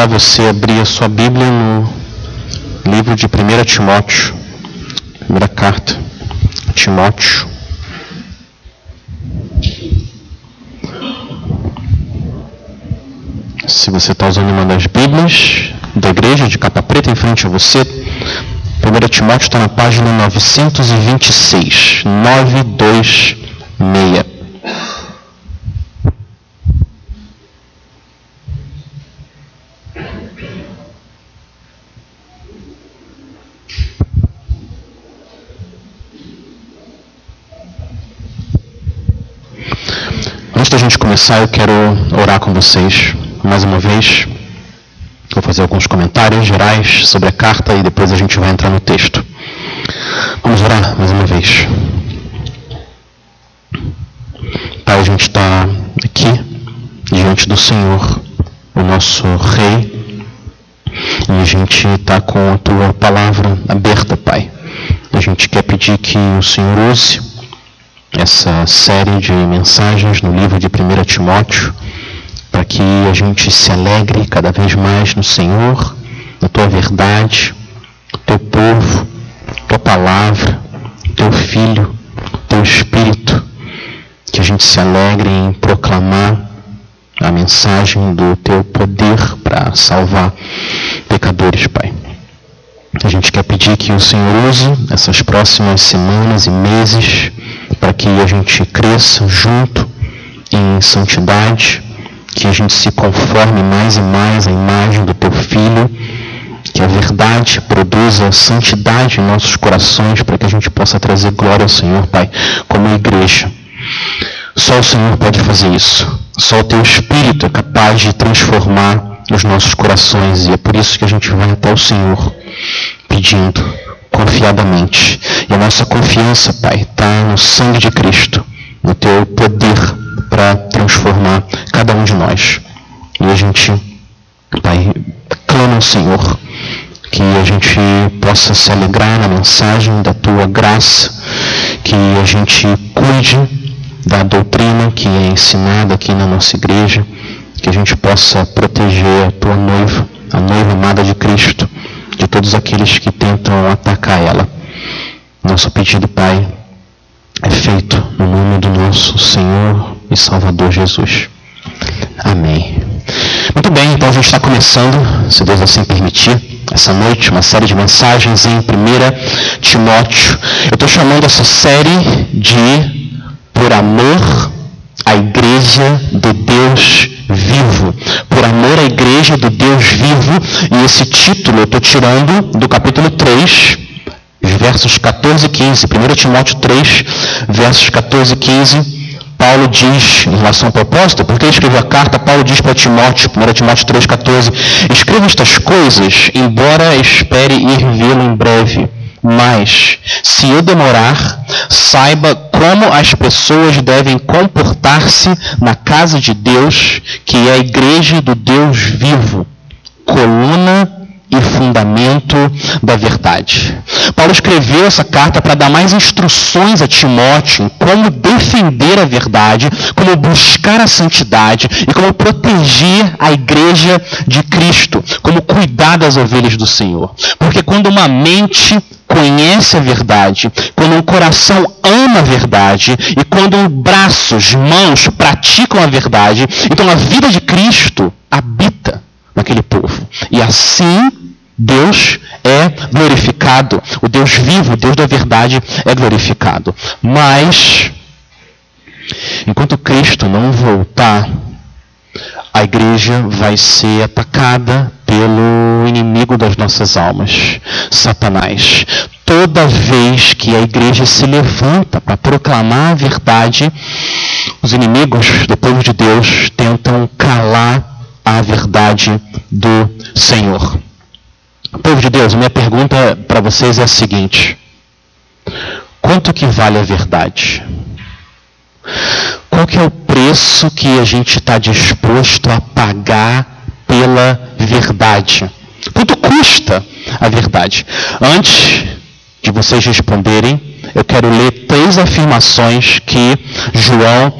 convidar você a abrir a sua Bíblia no livro de 1 Timóteo, primeira carta, Timóteo. Se você está usando uma das Bíblias da igreja, de capa preta em frente a você, 1 Timóteo está na página 926, 926. Antes da gente começar, eu quero orar com vocês mais uma vez. Vou fazer alguns comentários gerais sobre a carta e depois a gente vai entrar no texto. Vamos orar mais uma vez. Pai, a gente está aqui diante do Senhor, o nosso Rei, e a gente está com a tua palavra aberta, Pai. A gente quer pedir que o Senhor use essa série de mensagens no livro de 1 Timóteo, para que a gente se alegre cada vez mais no Senhor, na tua verdade, teu povo, tua palavra, teu filho, teu espírito, que a gente se alegre em proclamar a mensagem do teu poder para salvar pecadores, Pai. A gente quer pedir que o Senhor use essas próximas semanas e meses para que a gente cresça junto em santidade, que a gente se conforme mais e mais à imagem do teu filho, que a verdade produza santidade em nossos corações para que a gente possa trazer glória ao Senhor, Pai, como igreja. Só o Senhor pode fazer isso. Só o teu Espírito é capaz de transformar os nossos corações e é por isso que a gente vai até o Senhor pedindo confiadamente. E a nossa confiança, Pai, está no sangue de Cristo, no teu poder para transformar cada um de nós. E a gente, Pai, clama ao Senhor que a gente possa se alegrar na mensagem da tua graça, que a gente cuide da doutrina que é ensinada aqui na nossa igreja, que a gente possa proteger a tua noiva, a noiva amada de Cristo, de todos aqueles que tentam atacar ela. Nosso pedido, Pai, é feito no nome do nosso Senhor e Salvador Jesus. Amém. Muito bem, então a gente está começando, se Deus assim permitir, essa noite, uma série de mensagens em 1 Timóteo. Eu estou chamando essa série de Por Amor à Igreja de Deus vivo, por amor à igreja do Deus vivo, e esse título eu estou tirando do capítulo 3, versos 14 e 15, 1 Timóteo 3, versos 14 e 15. Paulo diz, em relação ao propósito, porque escreveu a carta, Paulo diz para Timóteo, 1 Timóteo 3,14, escreva estas coisas, embora espere ir vê-lo em breve. Mas, se eu demorar, saiba como as pessoas devem comportar-se na casa de Deus, que é a igreja do Deus vivo, coluna e fundamento da verdade. Paulo escreveu essa carta para dar mais instruções a Timóteo como defender a verdade, como buscar a santidade e como proteger a igreja de Cristo, como cuidar das ovelhas do Senhor. Porque quando uma mente conhece a verdade, quando um coração ama a verdade e quando braços, mãos praticam a verdade, então a vida de Cristo habita naquele povo. E assim Deus é glorificado. O Deus vivo, o Deus da verdade é glorificado. Mas, enquanto Cristo não voltar, a igreja vai ser atacada pelo inimigo das nossas almas, Satanás. Toda vez que a igreja se levanta para proclamar a verdade, os inimigos do povo de Deus tentam calar a verdade do Senhor. Povo de Deus, minha pergunta para vocês é a seguinte: quanto que vale a verdade? Qual que é o preço que a gente está disposto a pagar pela verdade? Quanto custa a verdade? Antes de vocês responderem, eu quero ler três afirmações que João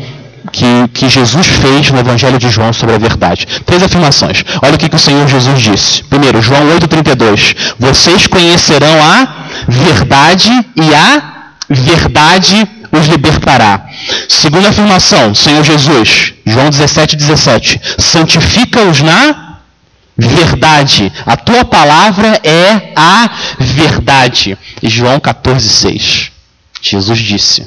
que, que Jesus fez no Evangelho de João sobre a verdade. Três afirmações. Olha o que, que o Senhor Jesus disse. Primeiro, João 8,32. Vocês conhecerão a verdade e a verdade os libertará. Segunda afirmação, Senhor Jesus, João 17, 17. Santifica-os na verdade. A tua palavra é a verdade. João 14, 6. Jesus disse: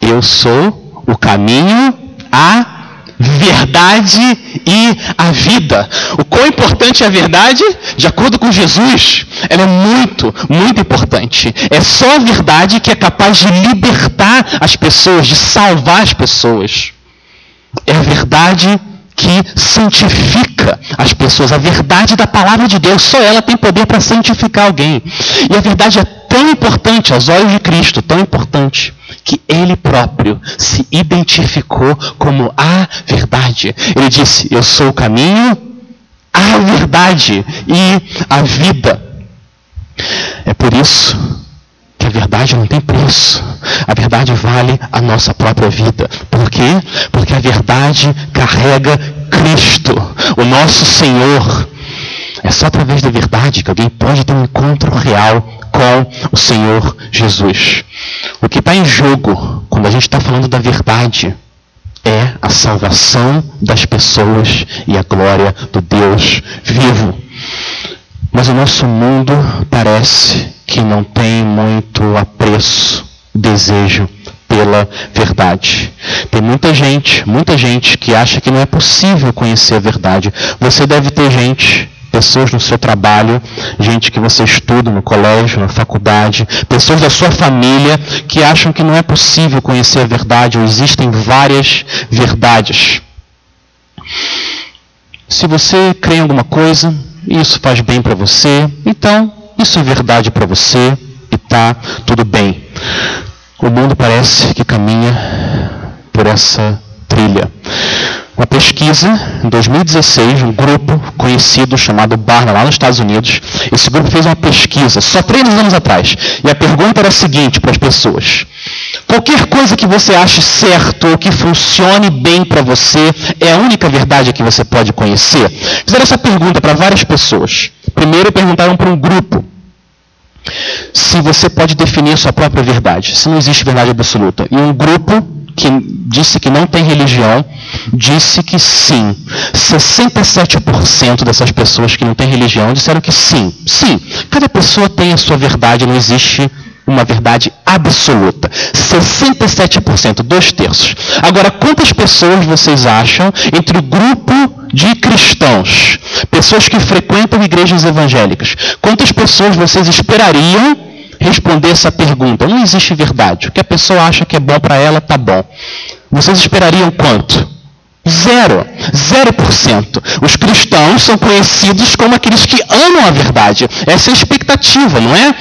Eu sou o caminho, a verdade e a vida. O quão importante é a verdade? De acordo com Jesus, ela é muito, muito importante. É só a verdade que é capaz de libertar as pessoas, de salvar as pessoas. É a verdade que santifica as pessoas. A verdade da palavra de Deus, só ela tem poder para santificar alguém. E a verdade é tão importante aos olhos de Cristo, tão importante, que ele próprio se identificou como a verdade. Ele disse: Eu sou o caminho, a verdade e a vida. É por isso que a verdade não tem preço. A verdade vale a nossa própria vida. Por quê? Porque a verdade carrega Cristo, o nosso Senhor. É só através da verdade que alguém pode ter um encontro real com o Senhor Jesus. O que está em jogo quando a gente está falando da verdade é a salvação das pessoas e a glória do Deus vivo. Mas o nosso mundo parece que não tem muito apreço, desejo pela verdade. Tem muita gente, muita gente que acha que não é possível conhecer a verdade. Você deve ter gente pessoas no seu trabalho, gente que você estuda no colégio, na faculdade, pessoas da sua família que acham que não é possível conhecer a verdade, ou existem várias verdades. Se você crê em alguma coisa, isso faz bem para você, então isso é verdade para você e tá tudo bem. O mundo parece que caminha por essa trilha. Uma pesquisa, em 2016, um grupo conhecido chamado Barna, lá nos Estados Unidos, esse grupo fez uma pesquisa, só três anos atrás, e a pergunta era a seguinte para as pessoas: qualquer coisa que você ache certo ou que funcione bem para você é a única verdade que você pode conhecer? Fizeram essa pergunta para várias pessoas. Primeiro perguntaram para um grupo se você pode definir sua própria verdade, se não existe verdade absoluta. E um grupo que disse que não tem religião, disse que sim. 67% dessas pessoas que não têm religião disseram que sim. Sim, cada pessoa tem a sua verdade, não existe uma verdade absoluta. 67%, dois terços. Agora, quantas pessoas vocês acham entre o grupo de cristãos, pessoas que frequentam igrejas evangélicas, quantas pessoas vocês esperariam responder essa pergunta. Não existe verdade. O que a pessoa acha que é bom para ela, tá bom. Vocês esperariam quanto? Zero. Zero por cento. Os cristãos são conhecidos como aqueles que amam a verdade. Essa é a expectativa, não é?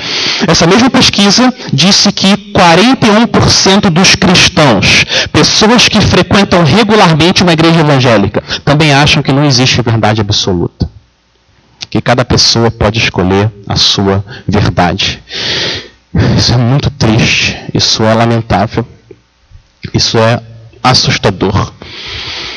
Essa mesma pesquisa disse que 41% dos cristãos, pessoas que frequentam regularmente uma igreja evangélica, também acham que não existe verdade absoluta que cada pessoa pode escolher a sua verdade. Isso é muito triste, isso é lamentável, isso é assustador.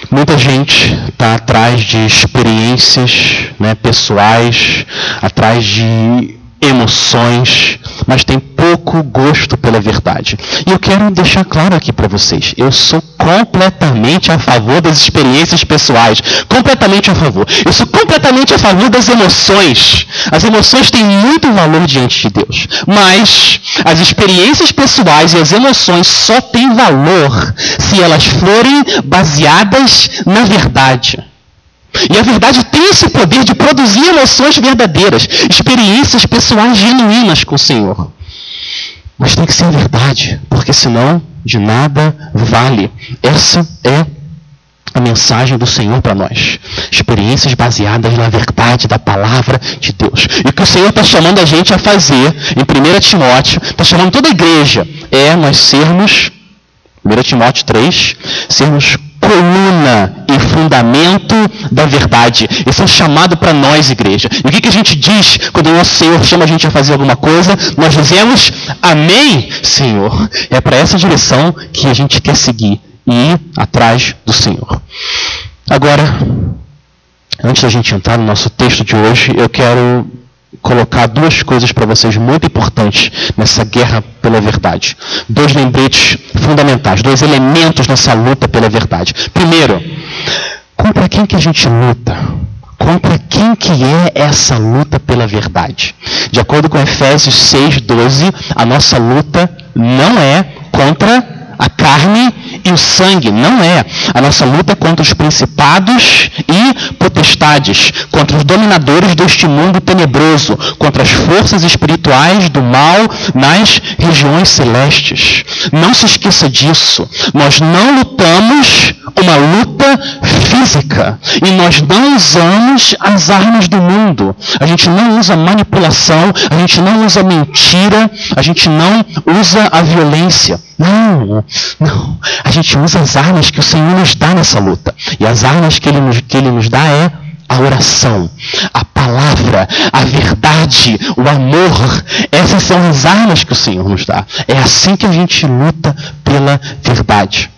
Muita gente está atrás de experiências né, pessoais, atrás de emoções, mas tem pouco gosto pela verdade. E eu quero deixar claro aqui para vocês: eu sou completamente a favor das experiências pessoais, completamente a favor. Eu sou completamente a favor das emoções. As emoções têm muito valor diante de Deus, mas as experiências pessoais e as emoções só têm valor se elas forem baseadas na verdade. E a verdade tem esse poder de produzir emoções verdadeiras, experiências pessoais genuínas com o Senhor. Mas tem que ser verdade, porque senão de nada vale. Essa é a mensagem do Senhor para nós. Experiências baseadas na verdade da palavra de Deus. E o que o Senhor está chamando a gente a fazer, em 1 Timóteo, está chamando toda a igreja, é nós sermos, 1 Timóteo 3, sermos coluna e fundamento da verdade. Esse é um chamado para nós, igreja. E o que, que a gente diz quando o nosso Senhor chama a gente a fazer alguma coisa? Nós dizemos, Amém, Senhor. É para essa direção que a gente quer seguir. e ir atrás do Senhor. Agora, antes da gente entrar no nosso texto de hoje, eu quero colocar duas coisas para vocês muito importantes nessa guerra pela verdade. Dois lembretes fundamentais, dois elementos nessa luta pela verdade. Primeiro, contra quem que a gente luta? Contra quem que é essa luta pela verdade? De acordo com Efésios 6:12, a nossa luta não é contra a carne e o sangue. Não é. A nossa luta é contra os principados e potestades, contra os dominadores deste mundo tenebroso, contra as forças espirituais do mal nas regiões celestes. Não se esqueça disso. Nós não lutamos uma luta física e nós não usamos as armas do mundo. A gente não usa manipulação, a gente não usa mentira, a gente não usa a violência. Não, não. A gente usa as armas que o Senhor nos dá nessa luta. E as armas que Ele nos, que ele nos dá é a oração, a palavra, a verdade, o amor. Essas são as armas que o Senhor nos dá. É assim que a gente luta pela verdade.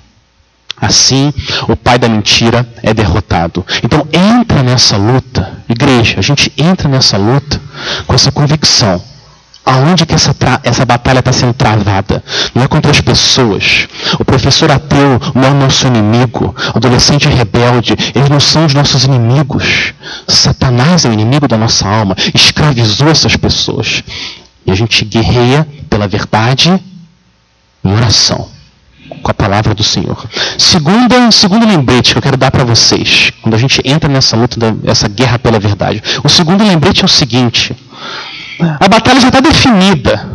Assim, o pai da mentira é derrotado. Então, entra nessa luta, igreja, a gente entra nessa luta com essa convicção Aonde que essa, essa batalha está sendo travada? Não é contra as pessoas. O professor ateu não é o nosso inimigo. O adolescente rebelde, eles não são os nossos inimigos. Satanás é o inimigo da nossa alma. Escravizou essas pessoas. E a gente guerreia pela verdade em oração. Com a palavra do Senhor. Segunda, segundo lembrete que eu quero dar para vocês, quando a gente entra nessa luta, essa guerra pela verdade. O segundo lembrete é o seguinte: a batalha já está definida.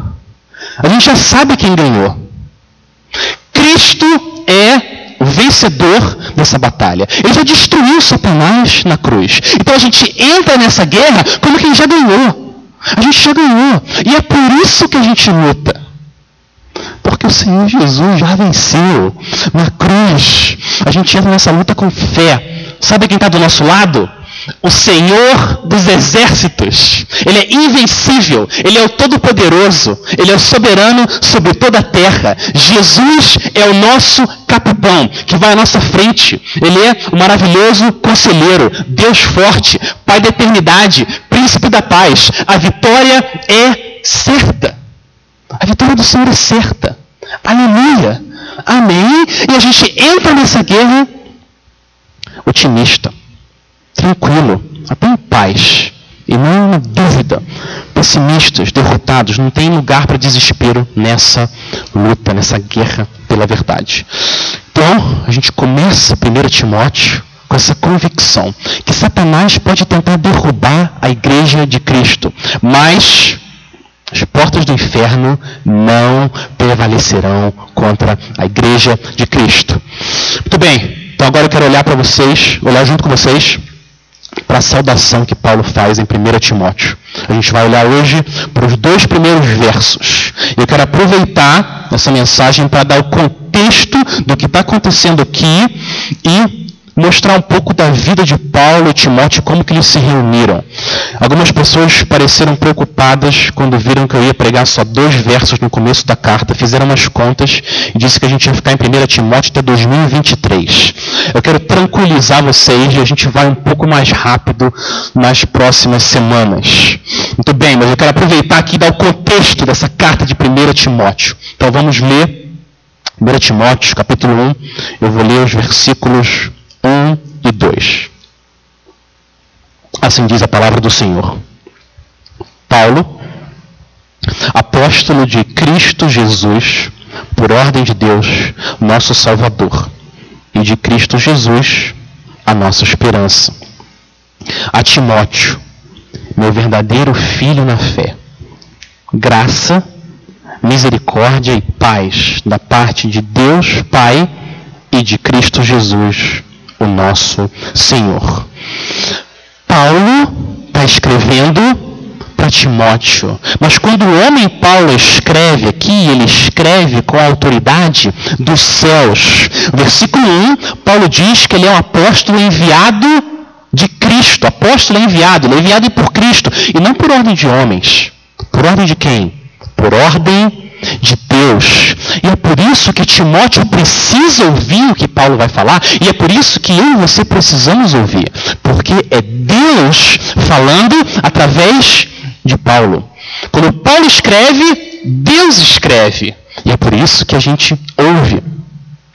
A gente já sabe quem ganhou. Cristo é o vencedor dessa batalha. Ele já destruiu Satanás na cruz. Então a gente entra nessa guerra como quem já ganhou. A gente já ganhou. E é por isso que a gente luta. Porque o Senhor Jesus já venceu na cruz. A gente entra nessa luta com fé. Sabe quem está do nosso lado? O Senhor dos exércitos. Ele é invencível, ele é o todo-poderoso, ele é o soberano sobre toda a terra. Jesus é o nosso capitão que vai à nossa frente. Ele é o maravilhoso conselheiro, Deus forte, Pai da eternidade, príncipe da paz. A vitória é certa. A vitória do Senhor é certa. Aleluia. Amém. E a gente entra nessa guerra otimista tranquilo, até em paz, e não uma dúvida. Pessimistas, derrotados, não tem lugar para desespero nessa luta, nessa guerra pela verdade. Então, a gente começa 1 Timóteo com essa convicção que Satanás pode tentar derrubar a igreja de Cristo, mas as portas do inferno não prevalecerão contra a igreja de Cristo. Muito bem, então agora eu quero olhar para vocês, olhar junto com vocês para a saudação que Paulo faz em 1 Timóteo. A gente vai olhar hoje para os dois primeiros versos. Eu quero aproveitar essa mensagem para dar o contexto do que está acontecendo aqui e mostrar um pouco da vida de Paulo e Timóteo, como que eles se reuniram. Algumas pessoas pareceram preocupadas quando viram que eu ia pregar só dois versos no começo da carta, fizeram umas contas e disse que a gente ia ficar em 1 Timóteo até 2023. Eu quero tranquilizar vocês e a gente vai um pouco mais rápido nas próximas semanas. Muito bem, mas eu quero aproveitar aqui e dar o contexto dessa carta de 1 Timóteo. Então vamos ler 1 Timóteo, capítulo 1. Eu vou ler os versículos 1 e 2. Assim diz a palavra do Senhor. Paulo, apóstolo de Cristo Jesus, por ordem de Deus, nosso Salvador, e de Cristo Jesus, a nossa esperança. A Timóteo, meu verdadeiro filho na fé, graça, misericórdia e paz da parte de Deus Pai e de Cristo Jesus, o nosso Senhor. Paulo está escrevendo para Timóteo, mas quando o homem Paulo escreve aqui, ele escreve com a autoridade dos céus. Versículo 1, Paulo diz que ele é um apóstolo enviado de Cristo. Apóstolo é enviado, ele é enviado por Cristo, e não por ordem de homens. Por ordem de quem? Por ordem de Deus. E é por isso que Timóteo precisa ouvir o que Paulo vai falar, e é por isso que eu e você precisamos ouvir, porque é Deus falando através de Paulo. Quando Paulo escreve, Deus escreve. E é por isso que a gente ouve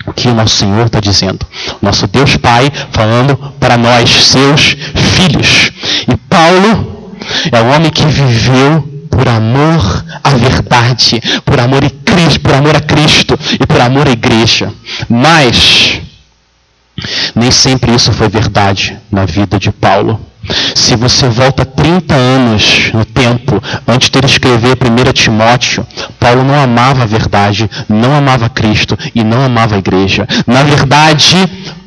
o que o nosso Senhor está dizendo. Nosso Deus Pai falando para nós, seus filhos. E Paulo é o homem que viveu por amor à verdade, por amor, a Cristo, por amor a Cristo e por amor à igreja. Mas nem sempre isso foi verdade na vida de Paulo. Se você volta 30 anos no tempo, antes de ele escrever 1 Timóteo, Paulo não amava a verdade, não amava Cristo e não amava a igreja. Na verdade,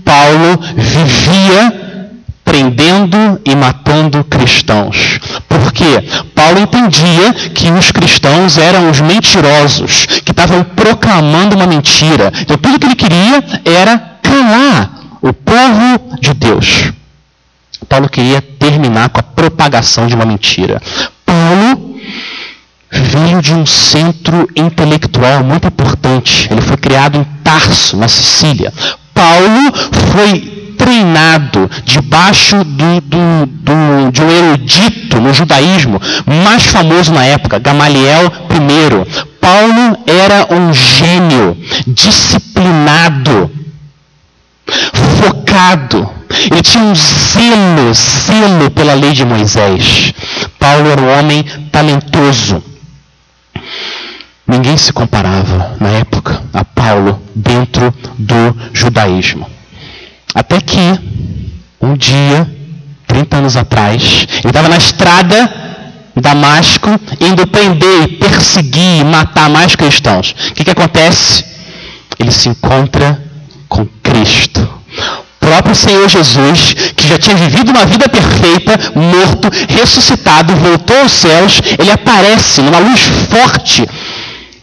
Paulo vivia prendendo e matando cristãos. Por quê? Paulo entendia que os cristãos eram os mentirosos, que estavam proclamando uma mentira. Então tudo que ele queria era calar o povo de Deus. Paulo queria terminar com a propagação de uma mentira. Paulo veio de um centro intelectual muito importante. Ele foi criado em Tarso, na Sicília. Paulo foi treinado debaixo do, do, do, de um erudito no judaísmo mais famoso na época, Gamaliel I. Paulo era um gênio, disciplinado, focado. Ele tinha um zelo, zelo pela lei de Moisés. Paulo era um homem talentoso. Ninguém se comparava na época a Paulo dentro do judaísmo. Até que, um dia, 30 anos atrás, ele estava na estrada em Damasco, indo prender, perseguir, matar mais cristãos. O que, que acontece? Ele se encontra com Cristo. O próprio Senhor Jesus, que já tinha vivido uma vida perfeita, morto, ressuscitado, voltou aos céus, ele aparece numa luz forte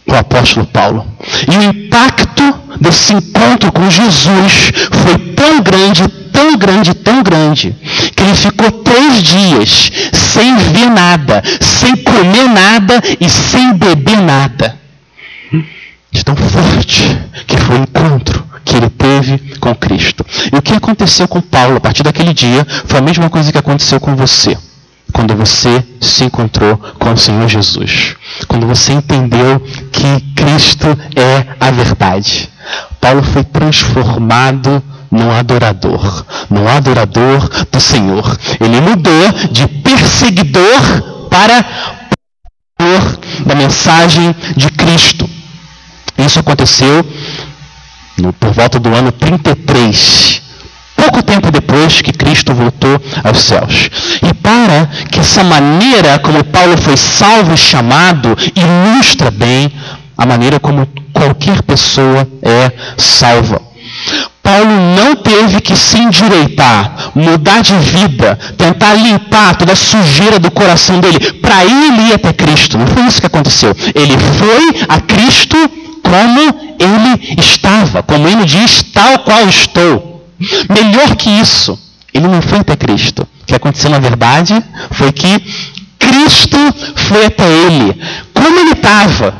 o apóstolo Paulo. E o impacto desse encontro com Jesus foi tão grande, tão grande, tão grande, que ele ficou três dias sem ver nada, sem comer nada e sem beber nada. De tão forte que foi o encontro que ele teve com Cristo. E o que aconteceu com Paulo a partir daquele dia foi a mesma coisa que aconteceu com você quando você se encontrou com o Senhor Jesus. Quando você entendeu que Cristo é a verdade. Paulo foi transformado num adorador, num adorador do Senhor. Ele mudou de perseguidor para da mensagem de Cristo. Isso aconteceu no, por volta do ano 33 pouco tempo depois que Cristo voltou aos céus. E para que essa maneira como Paulo foi salvo e chamado ilustra bem a maneira como qualquer pessoa é salva. Paulo não teve que se endireitar, mudar de vida, tentar limpar toda a sujeira do coração dele para ele ir até Cristo. Não foi isso que aconteceu. Ele foi a Cristo como ele estava, como ele diz, tal qual estou. Melhor que isso, ele não foi até Cristo. O que aconteceu na verdade foi que Cristo foi até ele. Como ele estava?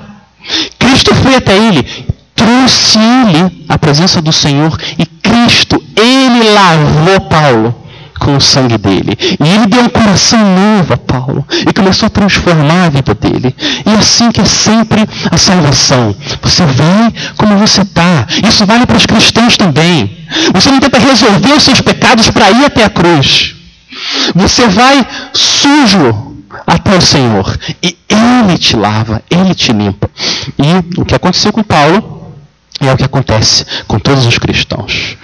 Cristo foi até ele, trouxe ele à presença do Senhor e Cristo, ele lavou Paulo com o sangue dele. E ele deu um coração novo a Paulo e começou a transformar a vida dele. E assim que é sempre a salvação. Você vem como você está. Isso vale para os cristãos também. Você não tenta resolver os seus pecados para ir até a cruz. Você vai sujo até o Senhor. E Ele te lava, Ele te limpa. E o que aconteceu com Paulo é o que acontece com todos os cristãos.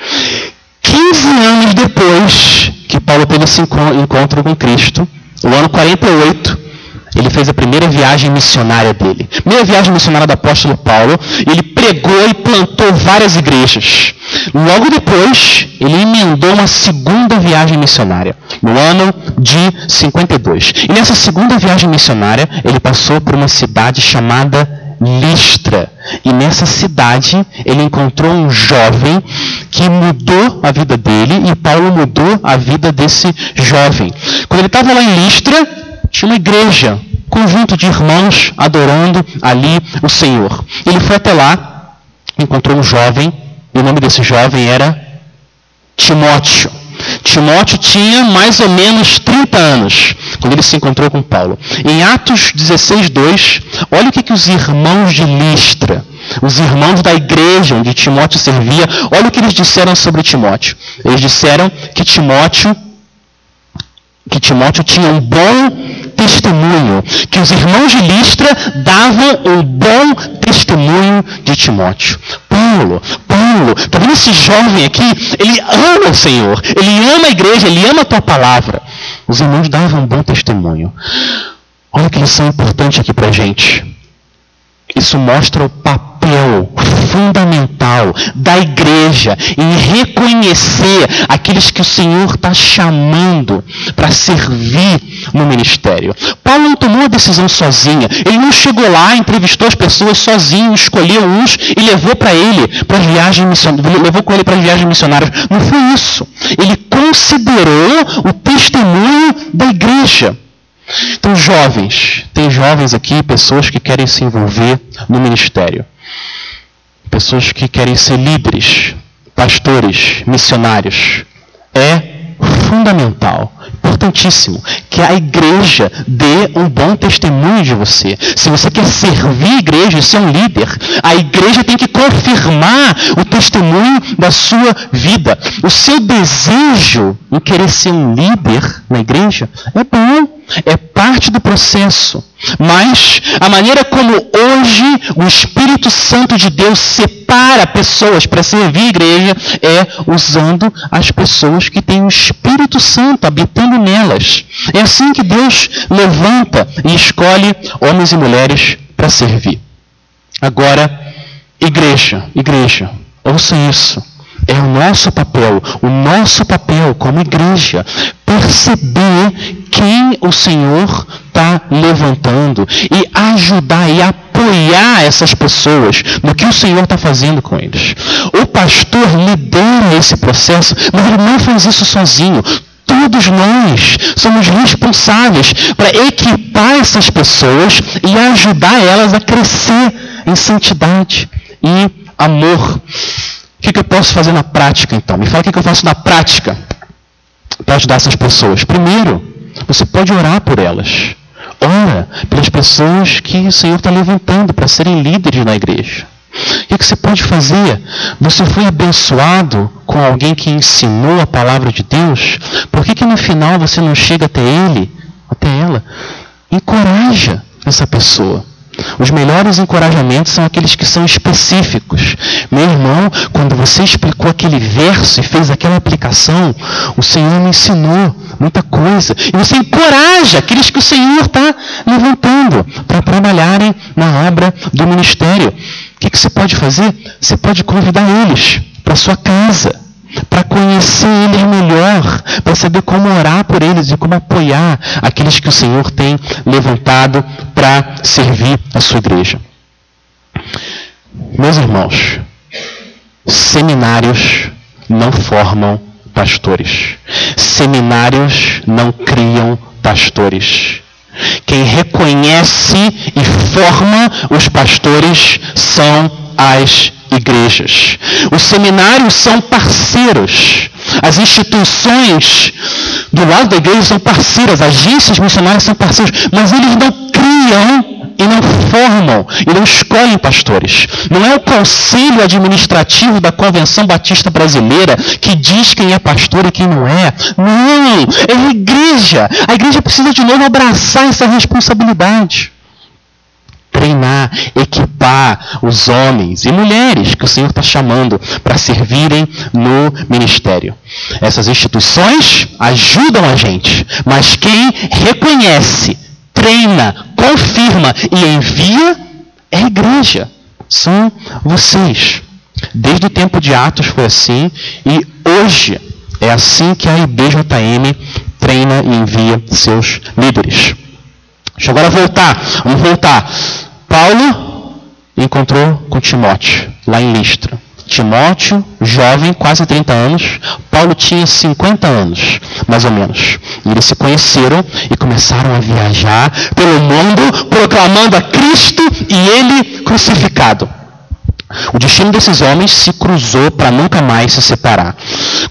15 anos depois que Paulo teve esse encontro com Cristo, no ano 48, ele fez a primeira viagem missionária dele. Primeira viagem missionária do apóstolo Paulo, ele pregou e plantou várias igrejas. Logo depois, ele emendou uma segunda viagem missionária, no ano de 52. E nessa segunda viagem missionária, ele passou por uma cidade chamada Listra. E nessa cidade ele encontrou um jovem que mudou a vida dele e Paulo mudou a vida desse jovem. Quando ele estava lá em Listra, tinha uma igreja, conjunto de irmãos adorando ali o Senhor. Ele foi até lá encontrou um jovem, e o nome desse jovem era Timóteo. Timóteo tinha mais ou menos 30 anos quando ele se encontrou com Paulo. Em Atos 16, 2, olha o que, que os irmãos de Listra, os irmãos da igreja onde Timóteo servia, olha o que eles disseram sobre Timóteo. Eles disseram que Timóteo que Timóteo tinha um bom testemunho, que os irmãos de Listra davam um bom testemunho de Timóteo. Paulo, Paulo, está vendo esse jovem aqui? Ele ama o Senhor, ele ama a igreja, ele ama a tua palavra. Os irmãos davam um bom testemunho. Olha que lição importante aqui para a gente. Isso mostra o papel fundamental da igreja em reconhecer aqueles que o Senhor está chamando para servir no ministério. Paulo não tomou a decisão sozinha. Ele não chegou lá, entrevistou as pessoas sozinho, escolheu uns e levou para ele para as viagens missionárias, levou com ele para as viagens missionárias. Não foi isso. Ele considerou o testemunho da igreja. Então, jovens, tem jovens aqui, pessoas que querem se envolver no ministério, pessoas que querem ser líderes, pastores, missionários. É fundamental, importantíssimo, que a igreja dê um bom testemunho de você. Se você quer servir a igreja e ser um líder, a igreja tem que confirmar o testemunho da sua vida. O seu desejo em querer ser um líder na igreja é bom é parte do processo. Mas a maneira como hoje o Espírito Santo de Deus separa pessoas para servir a igreja é usando as pessoas que têm o Espírito Santo habitando nelas. É assim que Deus levanta e escolhe homens e mulheres para servir. Agora, igreja, igreja, ouça isso. É o nosso papel, o nosso papel como igreja, perceber quem o Senhor está levantando e ajudar e apoiar essas pessoas no que o Senhor está fazendo com eles. O pastor lidera esse processo, mas ele não faz isso sozinho. Todos nós somos responsáveis para equipar essas pessoas e ajudar elas a crescer em santidade e amor. Que, que eu posso fazer na prática, então? Me fala o que, que eu faço na prática para ajudar essas pessoas. Primeiro, você pode orar por elas. Ora pelas pessoas que o Senhor está levantando para serem líderes na igreja. O que, que você pode fazer? Você foi abençoado com alguém que ensinou a palavra de Deus? Por que, que no final você não chega até ele, até ela? Encoraja essa pessoa. Os melhores encorajamentos são aqueles que são específicos. Meu irmão, quando você explicou aquele verso e fez aquela aplicação, o Senhor me ensinou muita coisa. E você encoraja aqueles que o Senhor está levantando para trabalharem na obra do ministério. O que, que você pode fazer? Você pode convidar eles para sua casa para conhecer eles melhor, para saber como orar por eles e como apoiar aqueles que o Senhor tem levantado para servir a sua igreja. Meus irmãos, seminários não formam pastores. Seminários não criam pastores. Quem reconhece e forma os pastores são as igrejas. Os seminários são parceiros. As instituições do lado da igreja são parceiras, agências missionárias são parceiros, mas eles não criam e não formam e não escolhem pastores. Não é o conselho administrativo da Convenção Batista Brasileira que diz quem é pastor e quem não é. Não, é a igreja. A igreja precisa de novo abraçar essa responsabilidade treinar, equipar os homens e mulheres que o Senhor está chamando para servirem no ministério. Essas instituições ajudam a gente, mas quem reconhece, treina, confirma e envia é a igreja. São vocês. Desde o tempo de Atos foi assim e hoje é assim que a IBJM treina e envia seus líderes. Deixa eu agora voltar. Vamos voltar. Paulo encontrou com Timóteo, lá em Listra. Timóteo, jovem, quase 30 anos. Paulo tinha 50 anos, mais ou menos. E eles se conheceram e começaram a viajar pelo mundo, proclamando a Cristo e ele crucificado. O destino desses homens se cruzou para nunca mais se separar.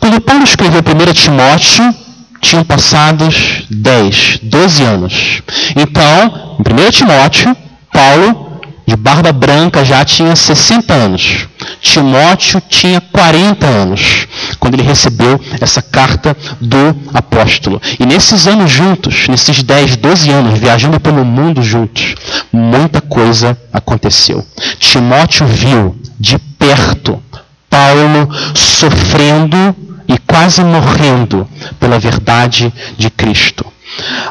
Quando Paulo escreveu 1 Timóteo, tinham passados 10, 12 anos. Então, em 1 Timóteo, Paulo de barba branca já tinha 60 anos. Timóteo tinha 40 anos quando ele recebeu essa carta do apóstolo. E nesses anos juntos, nesses 10, 12 anos, viajando pelo mundo juntos, muita coisa aconteceu. Timóteo viu de perto Paulo sofrendo e quase morrendo pela verdade de Cristo.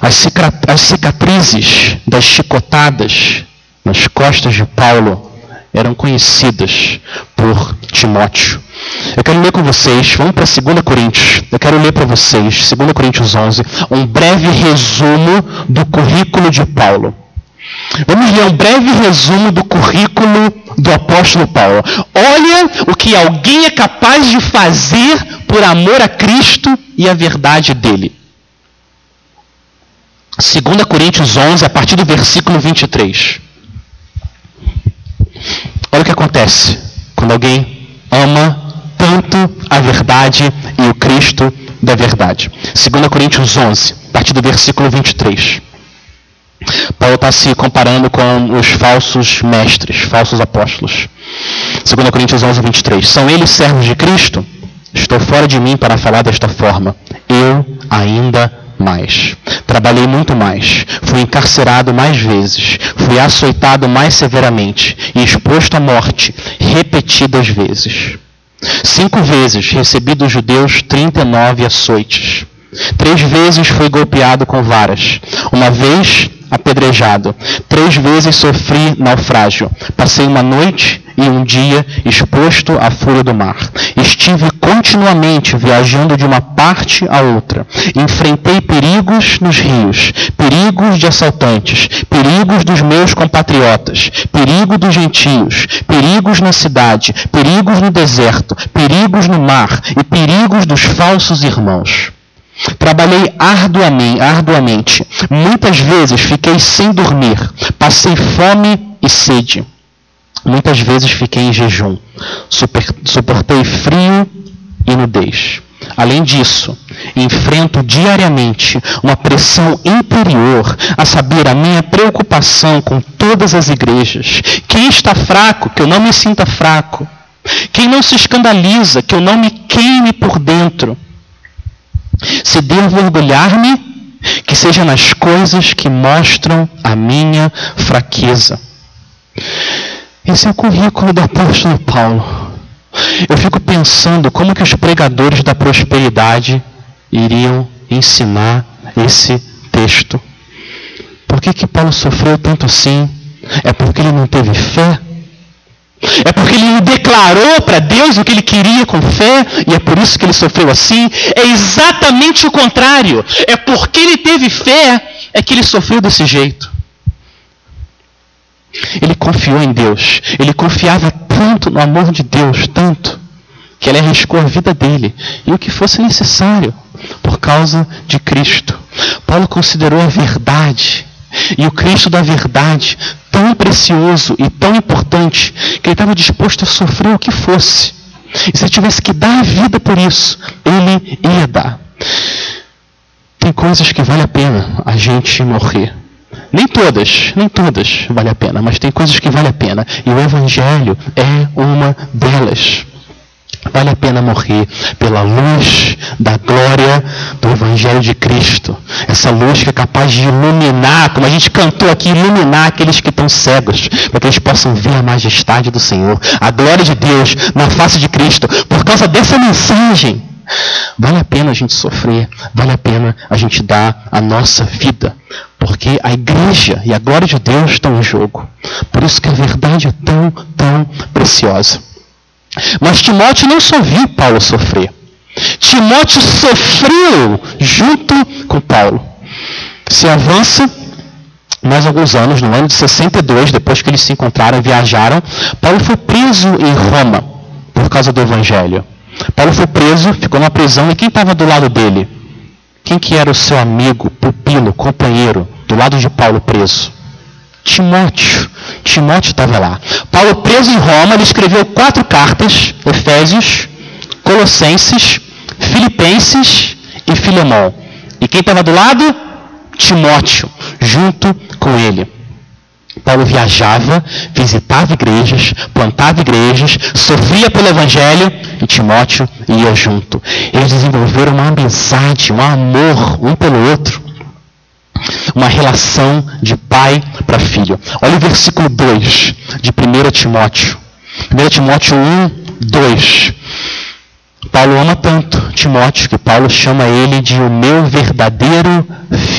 As cicatrizes das chicotadas nas costas de Paulo eram conhecidas por Timóteo. Eu quero ler com vocês, vamos para 2 Coríntios. Eu quero ler para vocês, 2 Coríntios 11, um breve resumo do currículo de Paulo. Vamos ler um breve resumo do currículo do apóstolo Paulo. Olha o que alguém é capaz de fazer por amor a Cristo e a verdade dele. 2 Coríntios 11, a partir do versículo 23. Olha o que acontece quando alguém ama tanto a verdade e o Cristo da verdade. 2 Coríntios 11, a partir do versículo 23. Paulo está se comparando com os falsos mestres, falsos apóstolos. 2 Coríntios 11, 23. São eles servos de Cristo? Estou fora de mim para falar desta forma. Eu ainda mais. Trabalhei muito mais. Fui encarcerado mais vezes. Fui açoitado mais severamente e exposto à morte repetidas vezes. Cinco vezes recebi dos judeus 39 açoites. Três vezes fui golpeado com varas. Uma vez apedrejado. Três vezes sofri naufrágio. Passei uma noite e um dia exposto à fúria do mar. Estive continuamente viajando de uma parte a outra. Enfrentei perigos nos rios, perigos de assaltantes, perigos dos meus compatriotas, perigo dos gentios, perigos na cidade, perigos no deserto, perigos no mar e perigos dos falsos irmãos. Trabalhei arduamente, arduamente. Muitas vezes fiquei sem dormir. Passei fome e sede. Muitas vezes fiquei em jejum. Suportei frio e nudez. Além disso, enfrento diariamente uma pressão interior, a saber, a minha preocupação com todas as igrejas. Quem está fraco, que eu não me sinta fraco. Quem não se escandaliza, que eu não me queime por dentro. Se devo orgulhar-me, que seja nas coisas que mostram a minha fraqueza. Esse é o currículo do apóstolo Paulo. Eu fico pensando como que os pregadores da prosperidade iriam ensinar esse texto. Por que, que Paulo sofreu tanto assim? É porque ele não teve fé? É porque ele declarou para Deus o que ele queria com fé e é por isso que ele sofreu assim? É exatamente o contrário. É porque ele teve fé é que ele sofreu desse jeito. Ele confiou em Deus. Ele confiava tanto no amor de Deus, tanto, que ele arriscou a vida dele e o que fosse necessário por causa de Cristo. Paulo considerou a verdade e o Cristo da verdade tão precioso e tão importante que ele estava disposto a sofrer o que fosse. E se ele tivesse que dar a vida por isso, ele ia dar. Tem coisas que vale a pena a gente morrer. Nem todas, nem todas vale a pena, mas tem coisas que vale a pena. E o Evangelho é uma delas. Vale a pena morrer pela luz da glória do Evangelho de Cristo. Essa luz que é capaz de iluminar, como a gente cantou aqui, iluminar aqueles que estão cegos, para que eles possam ver a majestade do Senhor, a glória de Deus na face de Cristo. Por causa dessa mensagem, vale a pena a gente sofrer, vale a pena a gente dar a nossa vida, porque a igreja e a glória de Deus estão em jogo. Por isso que a verdade é tão, tão preciosa. Mas Timóteo não só viu Paulo sofrer. Timóteo sofreu junto com Paulo. Se avança mais alguns anos, no ano de 62, depois que eles se encontraram e viajaram, Paulo foi preso em Roma por causa do Evangelho. Paulo foi preso, ficou na prisão, e quem estava do lado dele? Quem que era o seu amigo, pupilo, companheiro, do lado de Paulo preso? Timóteo. Timóteo estava lá. Paulo, preso em Roma, ele escreveu quatro cartas: Efésios, Colossenses, Filipenses e Filemão. E quem estava do lado? Timóteo, junto com ele. Paulo viajava, visitava igrejas, plantava igrejas, sofria pelo Evangelho e Timóteo ia junto. Eles desenvolveram uma amizade, um amor um pelo outro. Uma relação de pai para filho. Olha o versículo 2 de 1 Timóteo. 1 Timóteo 1, 2. Paulo ama tanto Timóteo que Paulo chama ele de o meu verdadeiro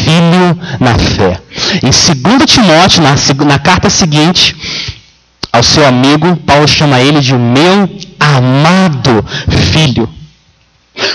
filho na fé. Em 2 Timóteo, na, na carta seguinte, ao seu amigo, Paulo chama ele de o meu amado filho.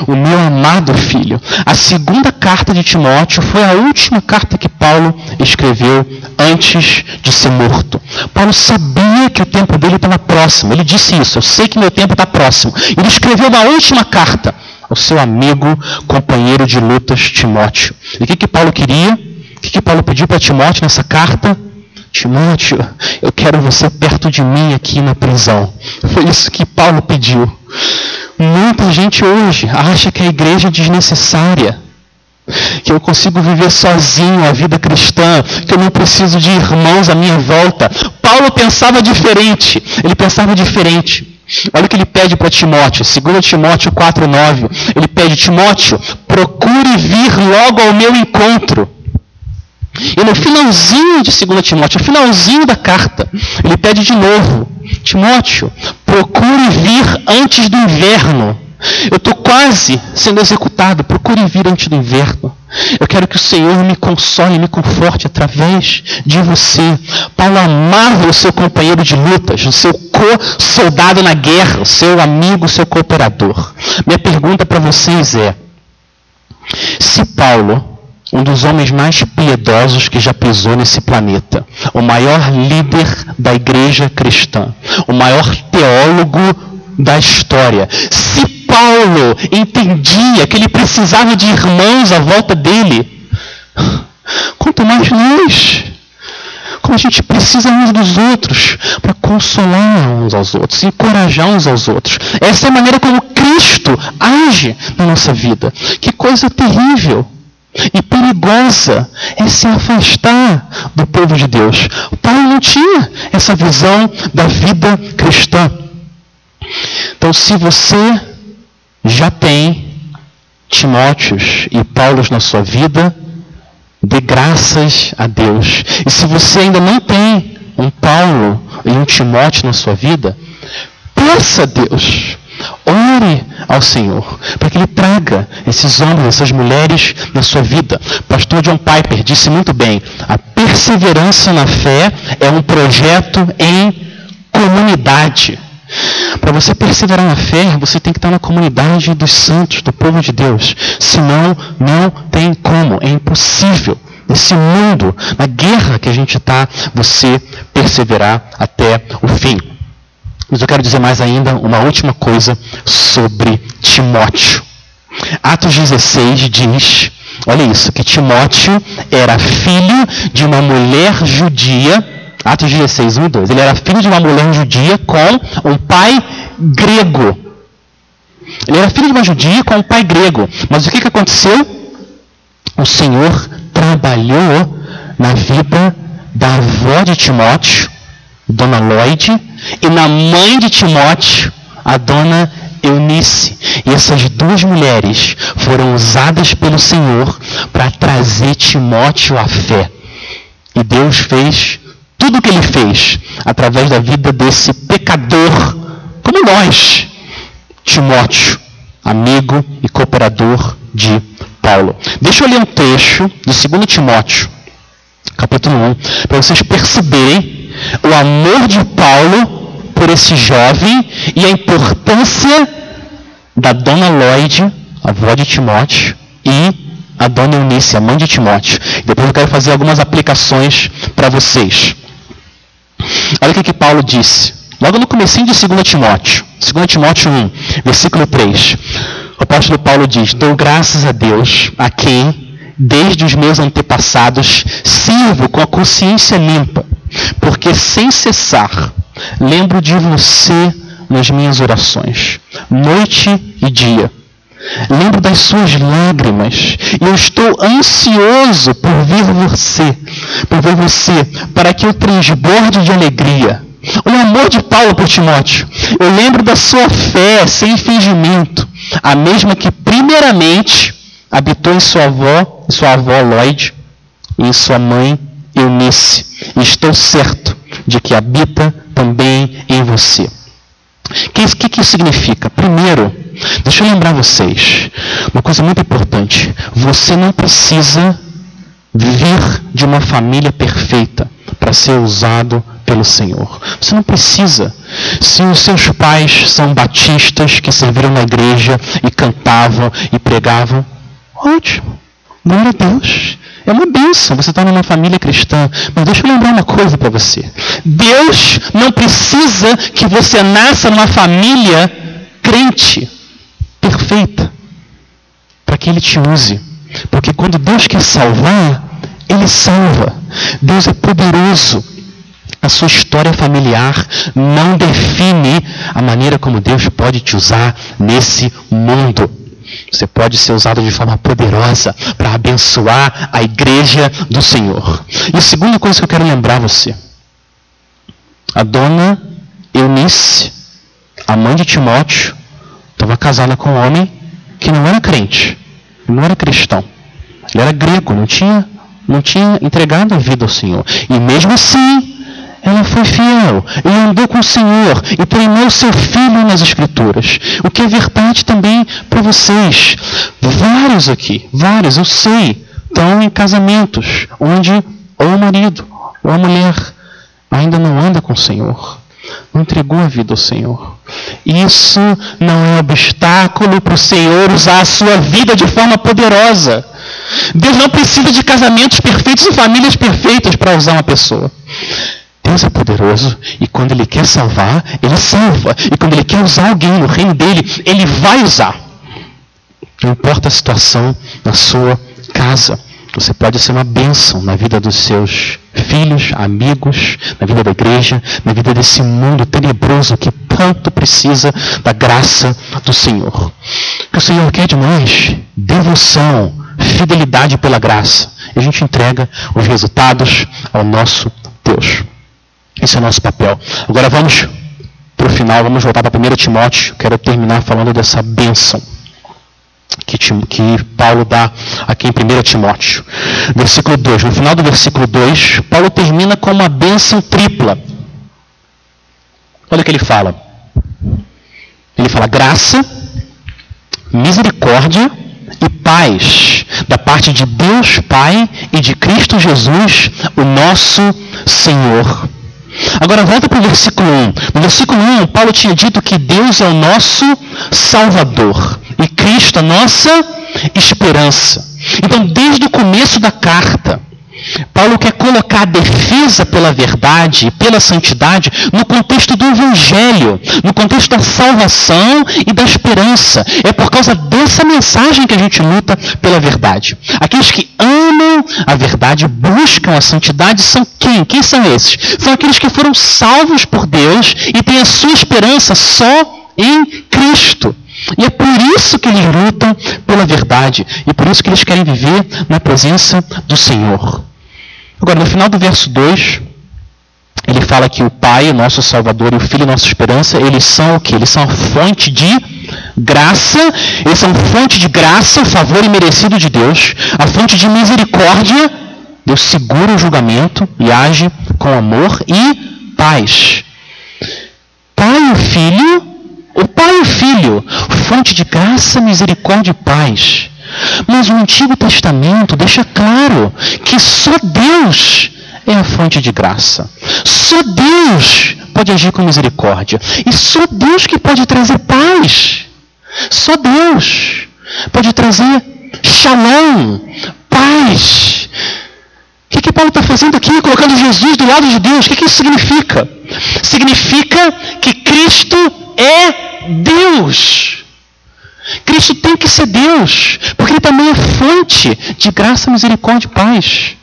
O meu amado filho. A segunda carta de Timóteo foi a última carta que Paulo escreveu antes de ser morto. Paulo sabia que o tempo dele estava próximo. Ele disse isso: Eu sei que meu tempo está próximo. Ele escreveu uma última carta ao seu amigo, companheiro de lutas, Timóteo. E o que, que Paulo queria? O que, que Paulo pediu para Timóteo nessa carta? Timóteo, eu quero você perto de mim aqui na prisão. Foi isso que Paulo pediu. Muita gente hoje acha que a igreja é desnecessária, que eu consigo viver sozinho a vida cristã, que eu não preciso de irmãos à minha volta. Paulo pensava diferente, ele pensava diferente. Olha o que ele pede para Timóteo, 2 Timóteo 4,9. Ele pede, Timóteo, procure vir logo ao meu encontro. E no finalzinho de 2 Timóteo, no finalzinho da carta, ele pede de novo: Timóteo, procure vir antes do inverno. Eu estou quase sendo executado, procure vir antes do inverno. Eu quero que o Senhor me console, me conforte através de você. Paulo amava o seu companheiro de lutas, o seu co-soldado na guerra, o seu amigo, o seu cooperador. Minha pergunta para vocês é: se Paulo um dos homens mais piedosos que já pisou nesse planeta, o maior líder da igreja cristã, o maior teólogo da história. Se Paulo entendia que ele precisava de irmãos à volta dele, quanto mais nós. Como a gente precisa uns dos outros para consolar uns aos outros, encorajar uns aos outros. Essa é a maneira como Cristo age na nossa vida. Que coisa terrível! E perigosa é se afastar do povo de Deus. Paulo não tinha essa visão da vida cristã. Então, se você já tem Timóteos e Paulos na sua vida, dê graças a Deus. E se você ainda não tem um Paulo e um Timóteo na sua vida, peça a Deus Ore ao Senhor para que Ele traga esses homens, essas mulheres na sua vida. Pastor John Piper disse muito bem: a perseverança na fé é um projeto em comunidade. Para você perseverar na fé, você tem que estar na comunidade dos santos, do povo de Deus. Senão, não tem como, é impossível. Nesse mundo, na guerra que a gente está, você perseverar até o fim. Mas eu quero dizer mais ainda uma última coisa sobre Timóteo. Atos 16 diz, olha isso, que Timóteo era filho de uma mulher judia. Atos 16, 1 e 2. Ele era filho de uma mulher judia com um pai grego. Ele era filho de uma judia com um pai grego. Mas o que, que aconteceu? O Senhor trabalhou na vida da avó de Timóteo, Dona Lloyd, e na mãe de Timóteo, a dona Eunice. E essas duas mulheres foram usadas pelo Senhor para trazer Timóteo à fé. E Deus fez tudo o que ele fez através da vida desse pecador, como nós, Timóteo, amigo e cooperador de Paulo. Deixa eu ler um trecho de 2 Timóteo, capítulo 1, para vocês perceberem o amor de Paulo por esse jovem e a importância da dona Lloyd, avó de Timóteo, e a dona Eunice, a mãe de Timóteo. Depois eu quero fazer algumas aplicações para vocês. Olha o que, que Paulo disse. Logo no começo de 2 Timóteo, 2 Timóteo 1, versículo 3. O apóstolo Paulo diz: Dou graças a Deus, a quem, desde os meus antepassados, sirvo com a consciência limpa porque sem cessar lembro de você nas minhas orações, noite e dia. Lembro das suas lágrimas e eu estou ansioso por ver você, por ver você, para que eu transborde de alegria. O amor de Paulo por Timóteo. Eu lembro da sua fé sem fingimento, a mesma que primeiramente habitou em sua avó, em sua avó Lloyd, e sua mãe Eunice. E estou certo de que habita também em você. O que, que, que isso significa? Primeiro, deixa eu lembrar vocês uma coisa muito importante. Você não precisa vir de uma família perfeita para ser usado pelo Senhor. Você não precisa. Se os seus pais são batistas que serviram na igreja e cantavam e pregavam, ótimo. Glória a Deus. É uma bênção você estar numa família cristã. Mas deixa eu lembrar uma coisa para você. Deus não precisa que você nasça numa família crente, perfeita, para que Ele te use. Porque quando Deus quer salvar, Ele salva. Deus é poderoso. A sua história familiar não define a maneira como Deus pode te usar nesse mundo. Você pode ser usado de forma poderosa para abençoar a igreja do Senhor. E a segunda coisa que eu quero lembrar você: a dona Eunice, a mãe de Timóteo, estava casada com um homem que não era crente, não era cristão. Ele era grego, não tinha, não tinha entregado a vida ao Senhor. E mesmo assim, ela foi fiel, ela andou com o Senhor e treinou seu filho nas Escrituras. O que é verdade também para vocês. Vários aqui, vários, eu sei, estão em casamentos onde ou o marido ou a mulher ainda não anda com o Senhor, não entregou a vida ao Senhor. Isso não é obstáculo para o Senhor usar a sua vida de forma poderosa. Deus não precisa de casamentos perfeitos e famílias perfeitas para usar uma pessoa. Deus é poderoso e quando Ele quer salvar, Ele salva. E quando Ele quer usar alguém no reino dele, Ele vai usar. Não importa a situação na sua casa. Você pode ser uma bênção na vida dos seus filhos, amigos, na vida da igreja, na vida desse mundo tenebroso que tanto precisa da graça do Senhor. O que o Senhor quer de nós? Devoção, fidelidade pela graça. E a gente entrega os resultados ao nosso Deus. Esse é o nosso papel. Agora vamos para o final, vamos voltar para 1 Timóteo. Quero terminar falando dessa bênção que, que Paulo dá aqui em 1 Timóteo. Versículo 2. No final do versículo 2, Paulo termina com uma bênção tripla. Olha o que ele fala. Ele fala graça, misericórdia e paz da parte de Deus Pai e de Cristo Jesus, o nosso Senhor. Agora volta para o versículo 1. No versículo 1, Paulo tinha dito que Deus é o nosso Salvador e Cristo a nossa esperança. Então, desde o começo da carta, Paulo quer colocar a defesa pela verdade, pela santidade, no contexto do Evangelho, no contexto da salvação e da esperança. É por causa dessa mensagem que a gente luta pela verdade. Aqueles que amam a verdade, buscam a santidade, são quem? Quem são esses? São aqueles que foram salvos por Deus e têm a sua esperança só em Cristo. E é por isso que eles lutam pela verdade e por isso que eles querem viver na presença do Senhor. Agora, no final do verso 2, ele fala que o Pai, o nosso Salvador, e o Filho, nossa esperança, eles são o que? Eles são a fonte de graça, eles são fonte de graça, favor imerecido de Deus, a fonte de misericórdia, Deus segura o julgamento e age com amor e paz. Pai e Filho, o Pai e o Filho, fonte de graça, misericórdia e paz. Mas o Antigo Testamento deixa claro que só Deus é a fonte de graça. Só Deus pode agir com misericórdia. E só Deus que pode trazer paz. Só Deus pode trazer shalom, paz. O que, que Paulo está fazendo aqui, colocando Jesus do lado de Deus? O que, que isso significa? Significa que Cristo é Deus. Cristo tem que ser Deus, porque Ele também é fonte de graça, misericórdia e paz.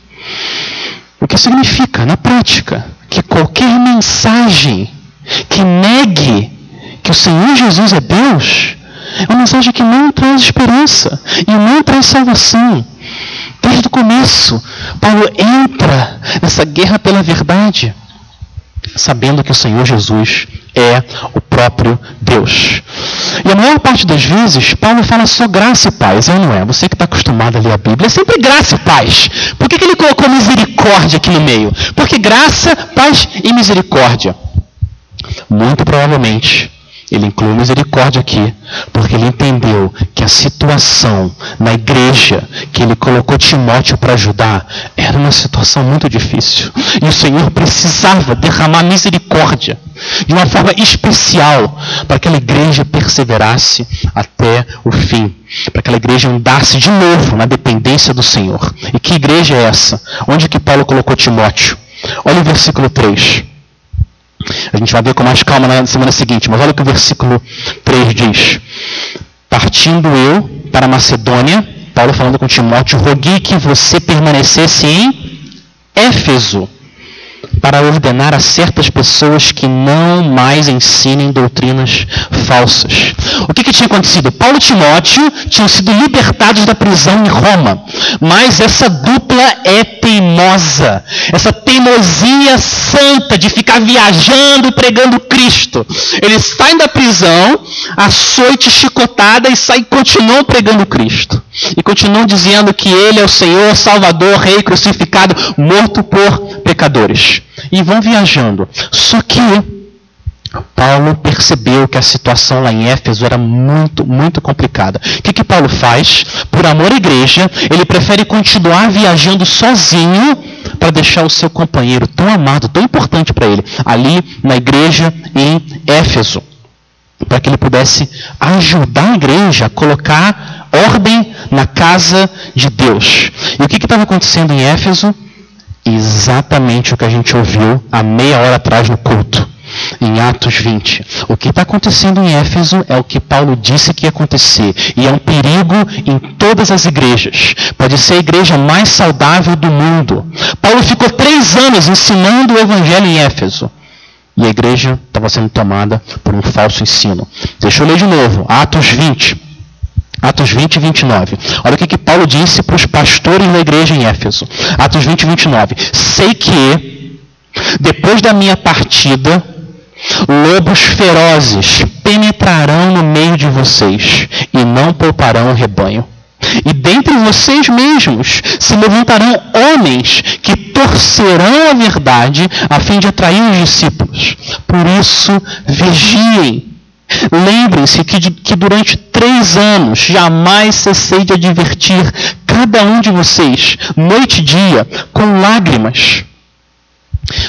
O que significa, na prática, que qualquer mensagem que negue que o Senhor Jesus é Deus é uma mensagem que não traz esperança e não traz salvação. Desde o começo, Paulo entra nessa guerra pela verdade, sabendo que o Senhor Jesus é o próprio Deus. E a maior parte das vezes, Paulo fala só graça e paz, ou não é? Você que está acostumado a ler a Bíblia, é sempre graça e paz. Por que, que ele colocou misericórdia aqui no meio? Porque graça, paz e misericórdia. Muito provavelmente, ele inclui misericórdia aqui, porque ele entendeu que a situação na igreja que ele colocou Timóteo para ajudar era uma situação muito difícil. E o Senhor precisava derramar misericórdia de uma forma especial para que aquela igreja perseverasse até o fim, para que aquela igreja andasse de novo na dependência do Senhor. E que igreja é essa? Onde que Paulo colocou Timóteo? Olha o versículo 3. A gente vai ver com mais calma na semana seguinte, mas olha o que o versículo 3 diz. Partindo eu para Macedônia, Paulo falando com Timóteo, roguei que você permanecesse em Éfeso para ordenar a certas pessoas que não mais ensinem doutrinas falsas. O que, que tinha acontecido? Paulo e Timóteo tinham sido libertados da prisão em Roma, mas essa dupla é teimosa, essa teimosia santa de ficar viajando pregando Cristo. Eles saem da prisão, açoite, chicotada e saem continuam pregando Cristo. E continuam dizendo que Ele é o Senhor, Salvador, Rei crucificado, morto por pecadores e vão viajando. Só que Paulo percebeu que a situação lá em Éfeso era muito, muito complicada. O que, que Paulo faz? Por amor à igreja, ele prefere continuar viajando sozinho para deixar o seu companheiro tão amado, tão importante para ele, ali na igreja em Éfeso. Para que ele pudesse ajudar a igreja a colocar ordem na casa de Deus. E o que estava acontecendo em Éfeso? exatamente o que a gente ouviu há meia hora atrás no culto, em Atos 20. O que está acontecendo em Éfeso é o que Paulo disse que ia acontecer, e é um perigo em todas as igrejas. Pode ser a igreja mais saudável do mundo. Paulo ficou três anos ensinando o evangelho em Éfeso. E a igreja estava sendo tomada por um falso ensino. Deixa eu ler de novo. Atos 20. Atos 20 e 29. Olha o que, que Paulo disse para os pastores da igreja em Éfeso. Atos 20 e 29. Sei que, depois da minha partida, lobos ferozes penetrarão no meio de vocês e não pouparão o rebanho. E dentre vocês mesmos se levantarão homens que torcerão a verdade a fim de atrair os discípulos. Por isso, vigiem Lembrem-se que, que durante três anos jamais cessei de advertir cada um de vocês, noite e dia, com lágrimas.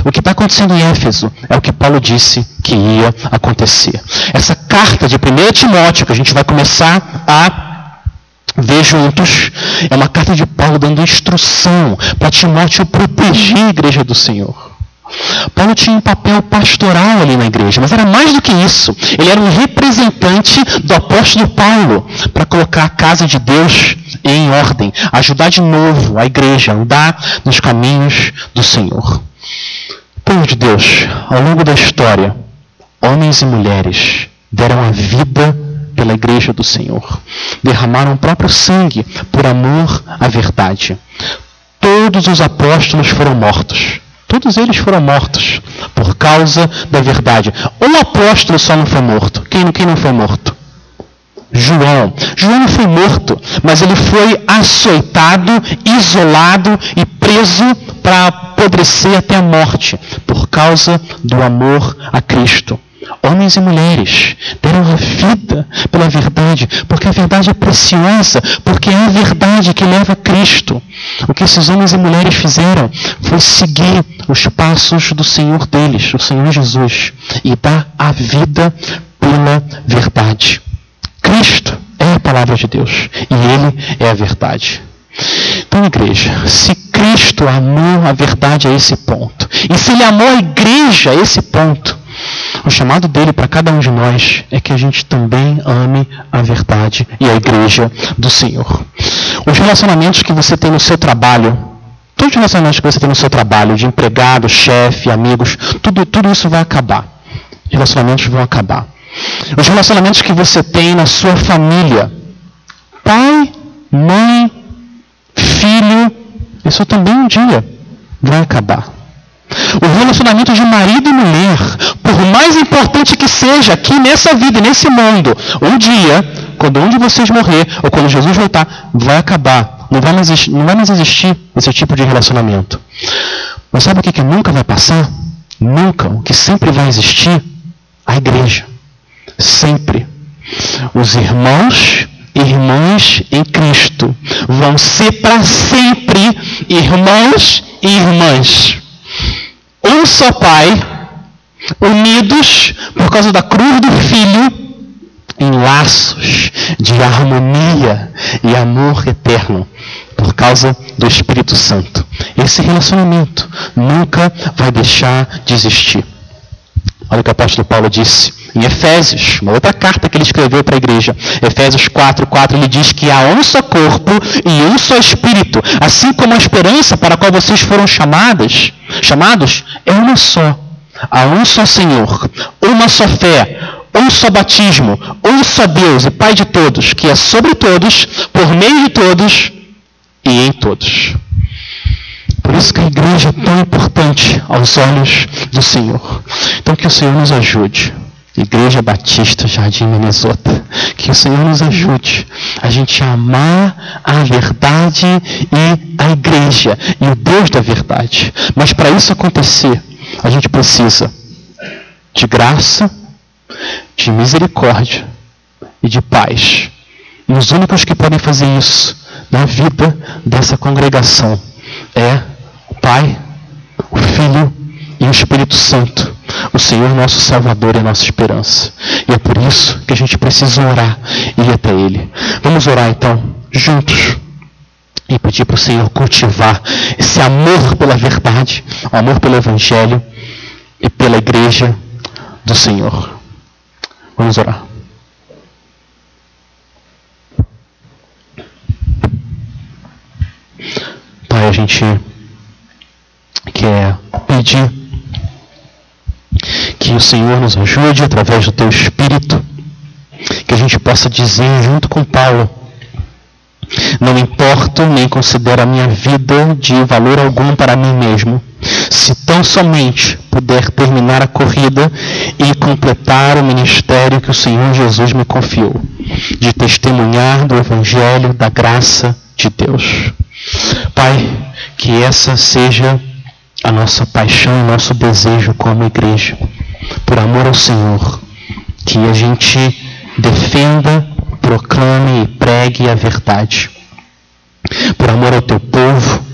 O que está acontecendo em Éfeso é o que Paulo disse que ia acontecer. Essa carta de 1 Timóteo, que a gente vai começar a ver juntos, é uma carta de Paulo dando instrução para Timóteo proteger a igreja do Senhor. Paulo tinha um papel pastoral ali na igreja, mas era mais do que isso. Ele era um representante do apóstolo Paulo para colocar a casa de Deus em ordem, ajudar de novo a igreja a andar nos caminhos do Senhor. Povo de Deus, ao longo da história, homens e mulheres deram a vida pela igreja do Senhor, derramaram o próprio sangue por amor à verdade. Todos os apóstolos foram mortos Todos eles foram mortos por causa da verdade. Um apóstolo só não foi morto. Quem, quem não foi morto? João. João não foi morto, mas ele foi açoitado, isolado e preso para apodrecer até a morte por causa do amor a Cristo. Homens e mulheres deram a vida pela verdade, porque a verdade é preciosa, porque é a verdade que leva a Cristo. O que esses homens e mulheres fizeram foi seguir os passos do Senhor deles, o Senhor Jesus, e dar a vida pela verdade. Cristo é a palavra de Deus e Ele é a verdade. Então, igreja, se Cristo amou a verdade a esse ponto, e se Ele amou a igreja a esse ponto, o chamado dele para cada um de nós é que a gente também ame a verdade e a igreja do Senhor. Os relacionamentos que você tem no seu trabalho Todos os relacionamentos que você tem no seu trabalho, de empregado, chefe, amigos, tudo, tudo isso vai acabar. Relacionamentos vão acabar. Os relacionamentos que você tem na sua família, pai, mãe, filho, isso também um dia vai acabar. O relacionamento de marido e mulher, por mais importante que seja aqui nessa vida, nesse mundo, um dia, quando um de vocês morrer, ou quando Jesus voltar, vai acabar. Não vai mais existir, não vai mais existir esse tipo de relacionamento. Mas sabe o que, que nunca vai passar? Nunca. O que sempre vai existir? A igreja. Sempre. Os irmãos irmãs em Cristo vão ser para sempre irmãos e irmãs. Só Pai, unidos por causa da cruz do Filho, em laços de harmonia e amor eterno, por causa do Espírito Santo. Esse relacionamento nunca vai deixar de existir. Olha o que o apóstolo Paulo disse em Efésios, uma outra carta que ele escreveu para a igreja. Efésios 4, 4, ele diz que há um só corpo e um só espírito, assim como a esperança para a qual vocês foram chamadas, chamados, é uma só. Há um só Senhor, uma só fé, um só batismo, um só Deus e Pai de todos, que é sobre todos, por meio de todos e em todos. Por isso que a igreja é tão importante aos olhos do Senhor. Então que o Senhor nos ajude. Igreja Batista Jardim Minnesota. Que o Senhor nos ajude a gente amar a verdade e a igreja e o Deus da verdade. Mas para isso acontecer, a gente precisa de graça, de misericórdia e de paz. E os únicos que podem fazer isso na vida dessa congregação é Pai, o Filho e o Espírito Santo. O Senhor nosso Salvador é nossa esperança. E é por isso que a gente precisa orar e ir até Ele. Vamos orar então, juntos. E pedir para o Senhor cultivar esse amor pela verdade, o amor pelo Evangelho e pela igreja do Senhor. Vamos orar. Pai, a gente quer pedir que o Senhor nos ajude através do teu Espírito, que a gente possa dizer junto com Paulo: Não importo nem considero a minha vida de valor algum para mim mesmo, se tão somente puder terminar a corrida e completar o ministério que o Senhor Jesus me confiou, de testemunhar do Evangelho da graça de Deus. Pai, que essa seja a nossa paixão e nosso desejo como igreja, por amor ao Senhor, que a gente defenda, proclame e pregue a verdade. Por amor ao teu povo,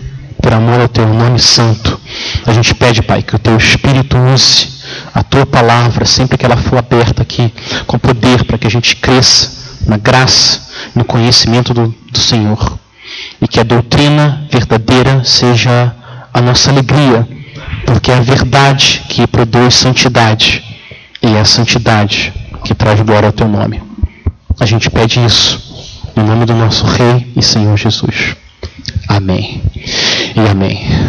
por amor ao teu nome santo, a gente pede, Pai, que o teu Espírito use a tua palavra sempre que ela for aberta aqui, com poder, para que a gente cresça na graça, no conhecimento do, do Senhor. E que a doutrina verdadeira seja a nossa alegria, porque é a verdade que produz santidade e é a santidade que traz glória ao teu nome. A gente pede isso no nome do nosso Rei e Senhor Jesus. Amém. E amém.